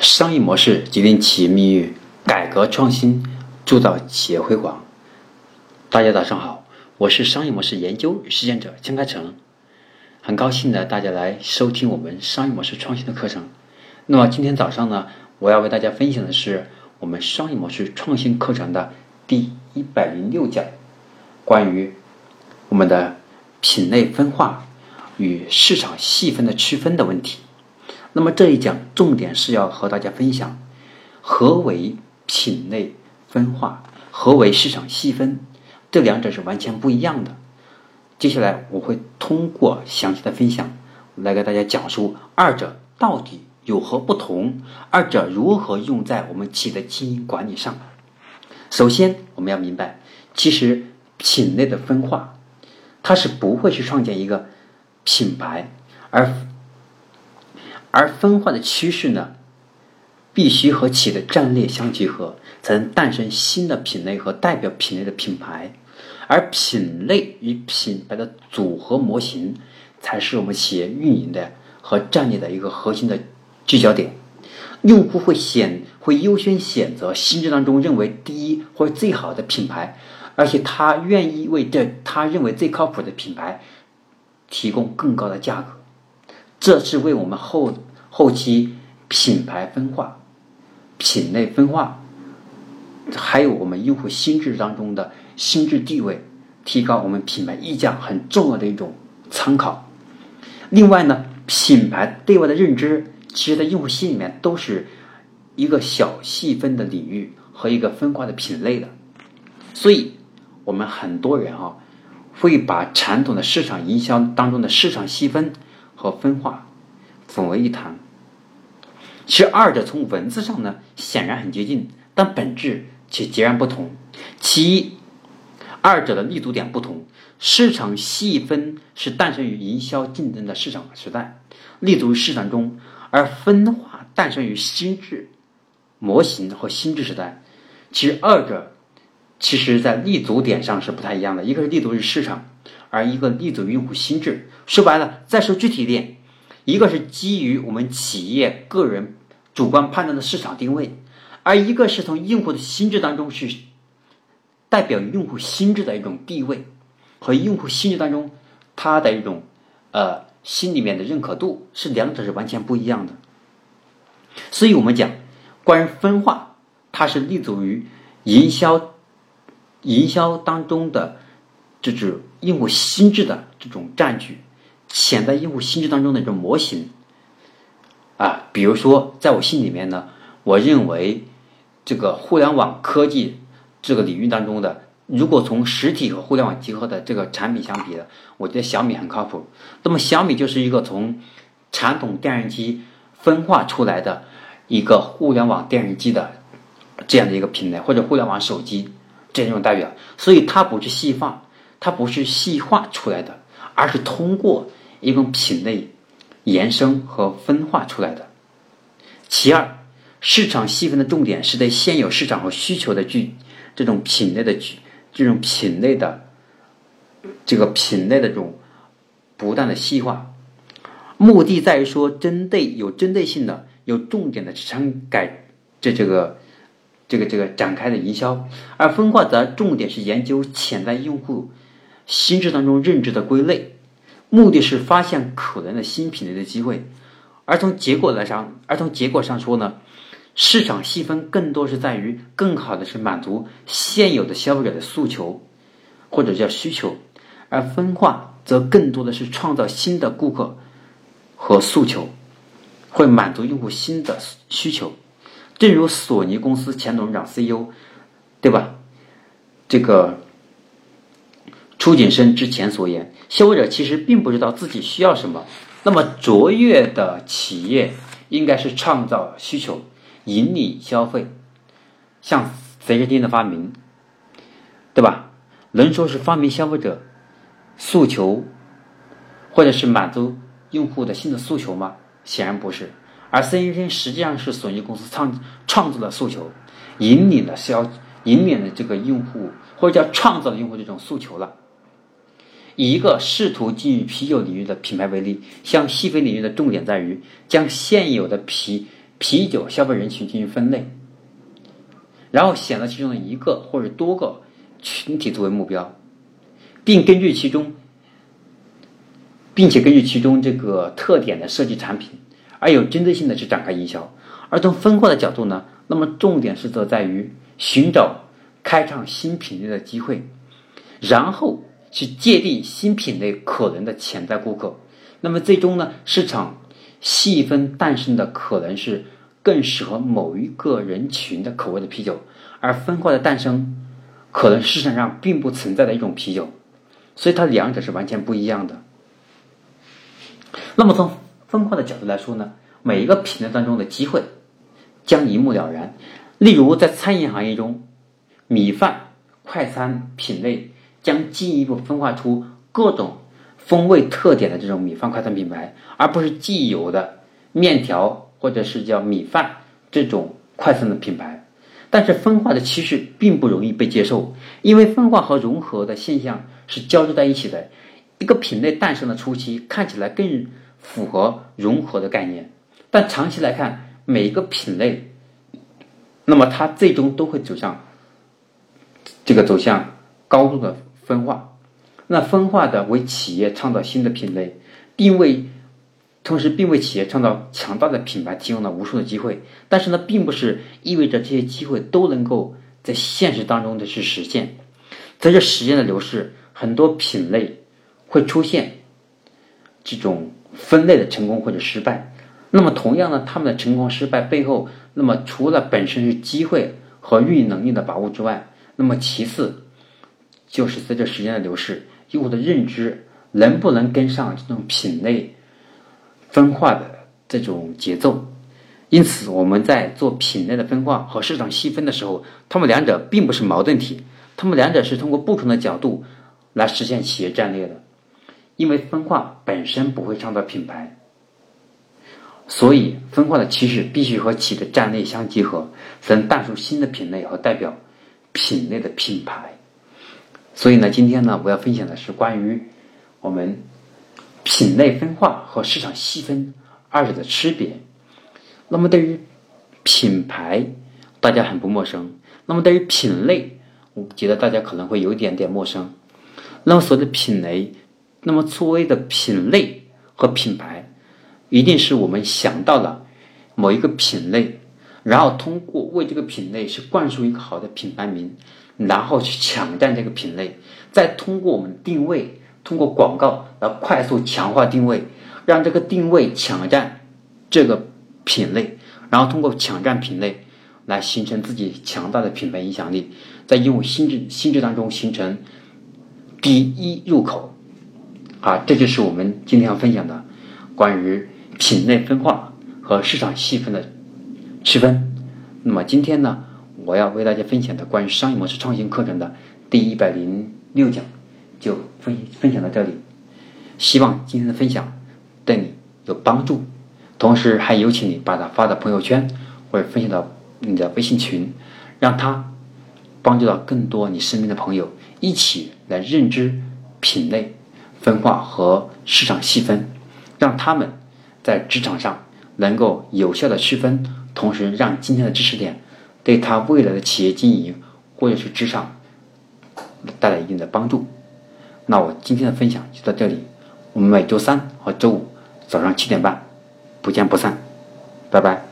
商业模式决定企业命运，改革创新铸造企业辉煌。大家早上好，我是商业模式研究与实践者江开成，很高兴的大家来收听我们商业模式创新的课程。那么今天早上呢，我要为大家分享的是我们商业模式创新课程的第一百零六讲，关于我们的品类分化与市场细分的区分的问题。那么这一讲重点是要和大家分享何为品类分化，何为市场细分，这两者是完全不一样的。接下来我会通过详细的分享来给大家讲述二者到底有何不同，二者如何用在我们企业的经营管理上。首先，我们要明白，其实品类的分化，它是不会去创建一个品牌，而。而分化的趋势呢，必须和企业的战略相结合，才能诞生新的品类和代表品类的品牌。而品类与品牌的组合模型，才是我们企业运营的和战略的一个核心的聚焦点。用户会选会优先选择心智当中认为第一或者最好的品牌，而且他愿意为这他认为最靠谱的品牌提供更高的价格。这是为我们后后期品牌分化、品类分化，还有我们用户心智当中的心智地位，提高我们品牌溢价很重要的一种参考。另外呢，品牌对外的认知，其实在用户心里面都是一个小细分的领域和一个分化的品类的，所以我们很多人啊，会把传统的市场营销当中的市场细分。和分化混为一谈，其实二者从文字上呢显然很接近，但本质却截然不同。其一，二者的立足点不同。市场细分是诞生于营销竞争的市场时代，立足于市场中；而分化诞生于心智模型和心智时代。其实二者其实在立足点上是不太一样的，一个是立足于市场。而一个立足于用户心智，说白了，再说具体一点，一个是基于我们企业个人主观判断的市场定位，而一个是从用户的心智当中去代表用户心智的一种地位和用户心智当中他的一种呃心里面的认可度，是两者是完全不一样的。所以我们讲关于分化，它是立足于营销营销当中的。这是用户心智的这种占据，潜在用户心智当中的一种模型啊，比如说，在我心里面呢，我认为这个互联网科技这个领域当中的，如果从实体和互联网结合的这个产品相比的，我觉得小米很靠谱。那么小米就是一个从传统电视机分化出来的一个互联网电视机的这样的一个品类，或者互联网手机这种代表，所以它不是细化。它不是细化出来的，而是通过一种品类延伸和分化出来的。其二，市场细分的重点是对现有市场和需求的具这种品类的具这种品类的这个品类的这种不断的细化，目的在于说针对有针对性的、有重点的产改这这个这个这个展开的营销，而分化则重点是研究潜在用户。心智当中认知的归类，目的是发现可能的新品类的机会。而从结果来上，而从结果上说呢，市场细分更多是在于更好的是满足现有的消费者的诉求，或者叫需求；而分化则更多的是创造新的顾客和诉求，会满足用户新的需求。正如索尼公司前董事长 CEO，对吧？这个。初景生之前所言，消费者其实并不知道自己需要什么。那么卓越的企业应该是创造需求，引领消费。像随身听的发明，对吧？能说是发明消费者诉求，或者是满足用户的新的诉求吗？显然不是。而随身听实际上是索尼公司创创造的诉求，引领了消引领了这个用户，或者叫创造了用户这种诉求了。以一个试图进入啤酒领域的品牌为例，像细分领域的重点在于将现有的啤啤酒消费人群进行分类，然后选择其中的一个或者多个群体作为目标，并根据其中，并且根据其中这个特点的设计产品，而有针对性的去展开营销。而从分化的角度呢，那么重点是则在于寻找开创新品类的机会，然后去界定新品类可能的潜在顾客。那么最终呢，市场。细分诞生的可能是更适合某一个人群的口味的啤酒，而分化的诞生可能市场上并不存在的一种啤酒，所以它两者是完全不一样的。那么从分化的角度来说呢，每一个品类当中的机会将一目了然。例如在餐饮行业中，米饭快餐品类将进一步分化出各种。风味特点的这种米饭快餐品牌，而不是既有的面条或者是叫米饭这种快餐的品牌。但是分化的趋势并不容易被接受，因为分化和融合的现象是交织在一起的。一个品类诞生的初期看起来更符合融合的概念，但长期来看，每一个品类，那么它最终都会走向这个走向高度的分化。那分化的为企业创造新的品类，并为同时并为企业创造强大的品牌提供了无数的机会。但是呢，并不是意味着这些机会都能够在现实当中的去实现。随着时间的流逝，很多品类会出现这种分类的成功或者失败。那么同样呢，他们的成功失败背后，那么除了本身是机会和运营能力的把握之外，那么其次就是随着时间的流逝。用户的认知能不能跟上这种品类分化的这种节奏？因此，我们在做品类的分化和市场细分的时候，它们两者并不是矛盾体，它们两者是通过不同的角度来实现企业战略的。因为分化本身不会创造品牌，所以分化的趋势必须和企业的战略相结合，才能诞生新的品类和代表品类的品牌。所以呢，今天呢，我要分享的是关于我们品类分化和市场细分二者的区别。那么，对于品牌，大家很不陌生；那么，对于品类，我觉得大家可能会有一点点陌生。那么，所谓的品类，那么所谓的品类和品牌，一定是我们想到了某一个品类，然后通过为这个品类是灌输一个好的品牌名。然后去抢占这个品类，再通过我们定位，通过广告来快速强化定位，让这个定位抢占这个品类，然后通过抢占品类来形成自己强大的品牌影响力，在用户心智心智当中形成第一入口。啊，这就是我们今天要分享的关于品类分化和市场细分的区分。那么今天呢？我要为大家分享的关于商业模式创新课程的第一百零六讲，就分分享到这里。希望今天的分享对你有帮助，同时还有请你把它发到朋友圈或者分享到你的微信群，让它帮助到更多你身边的朋友，一起来认知品类分化和市场细分，让他们在职场上能够有效的区分，同时让今天的知识点。对他未来的企业经营或者是职场带来一定的帮助。那我今天的分享就到这里，我们每周三和周五早上七点半不见不散，拜拜。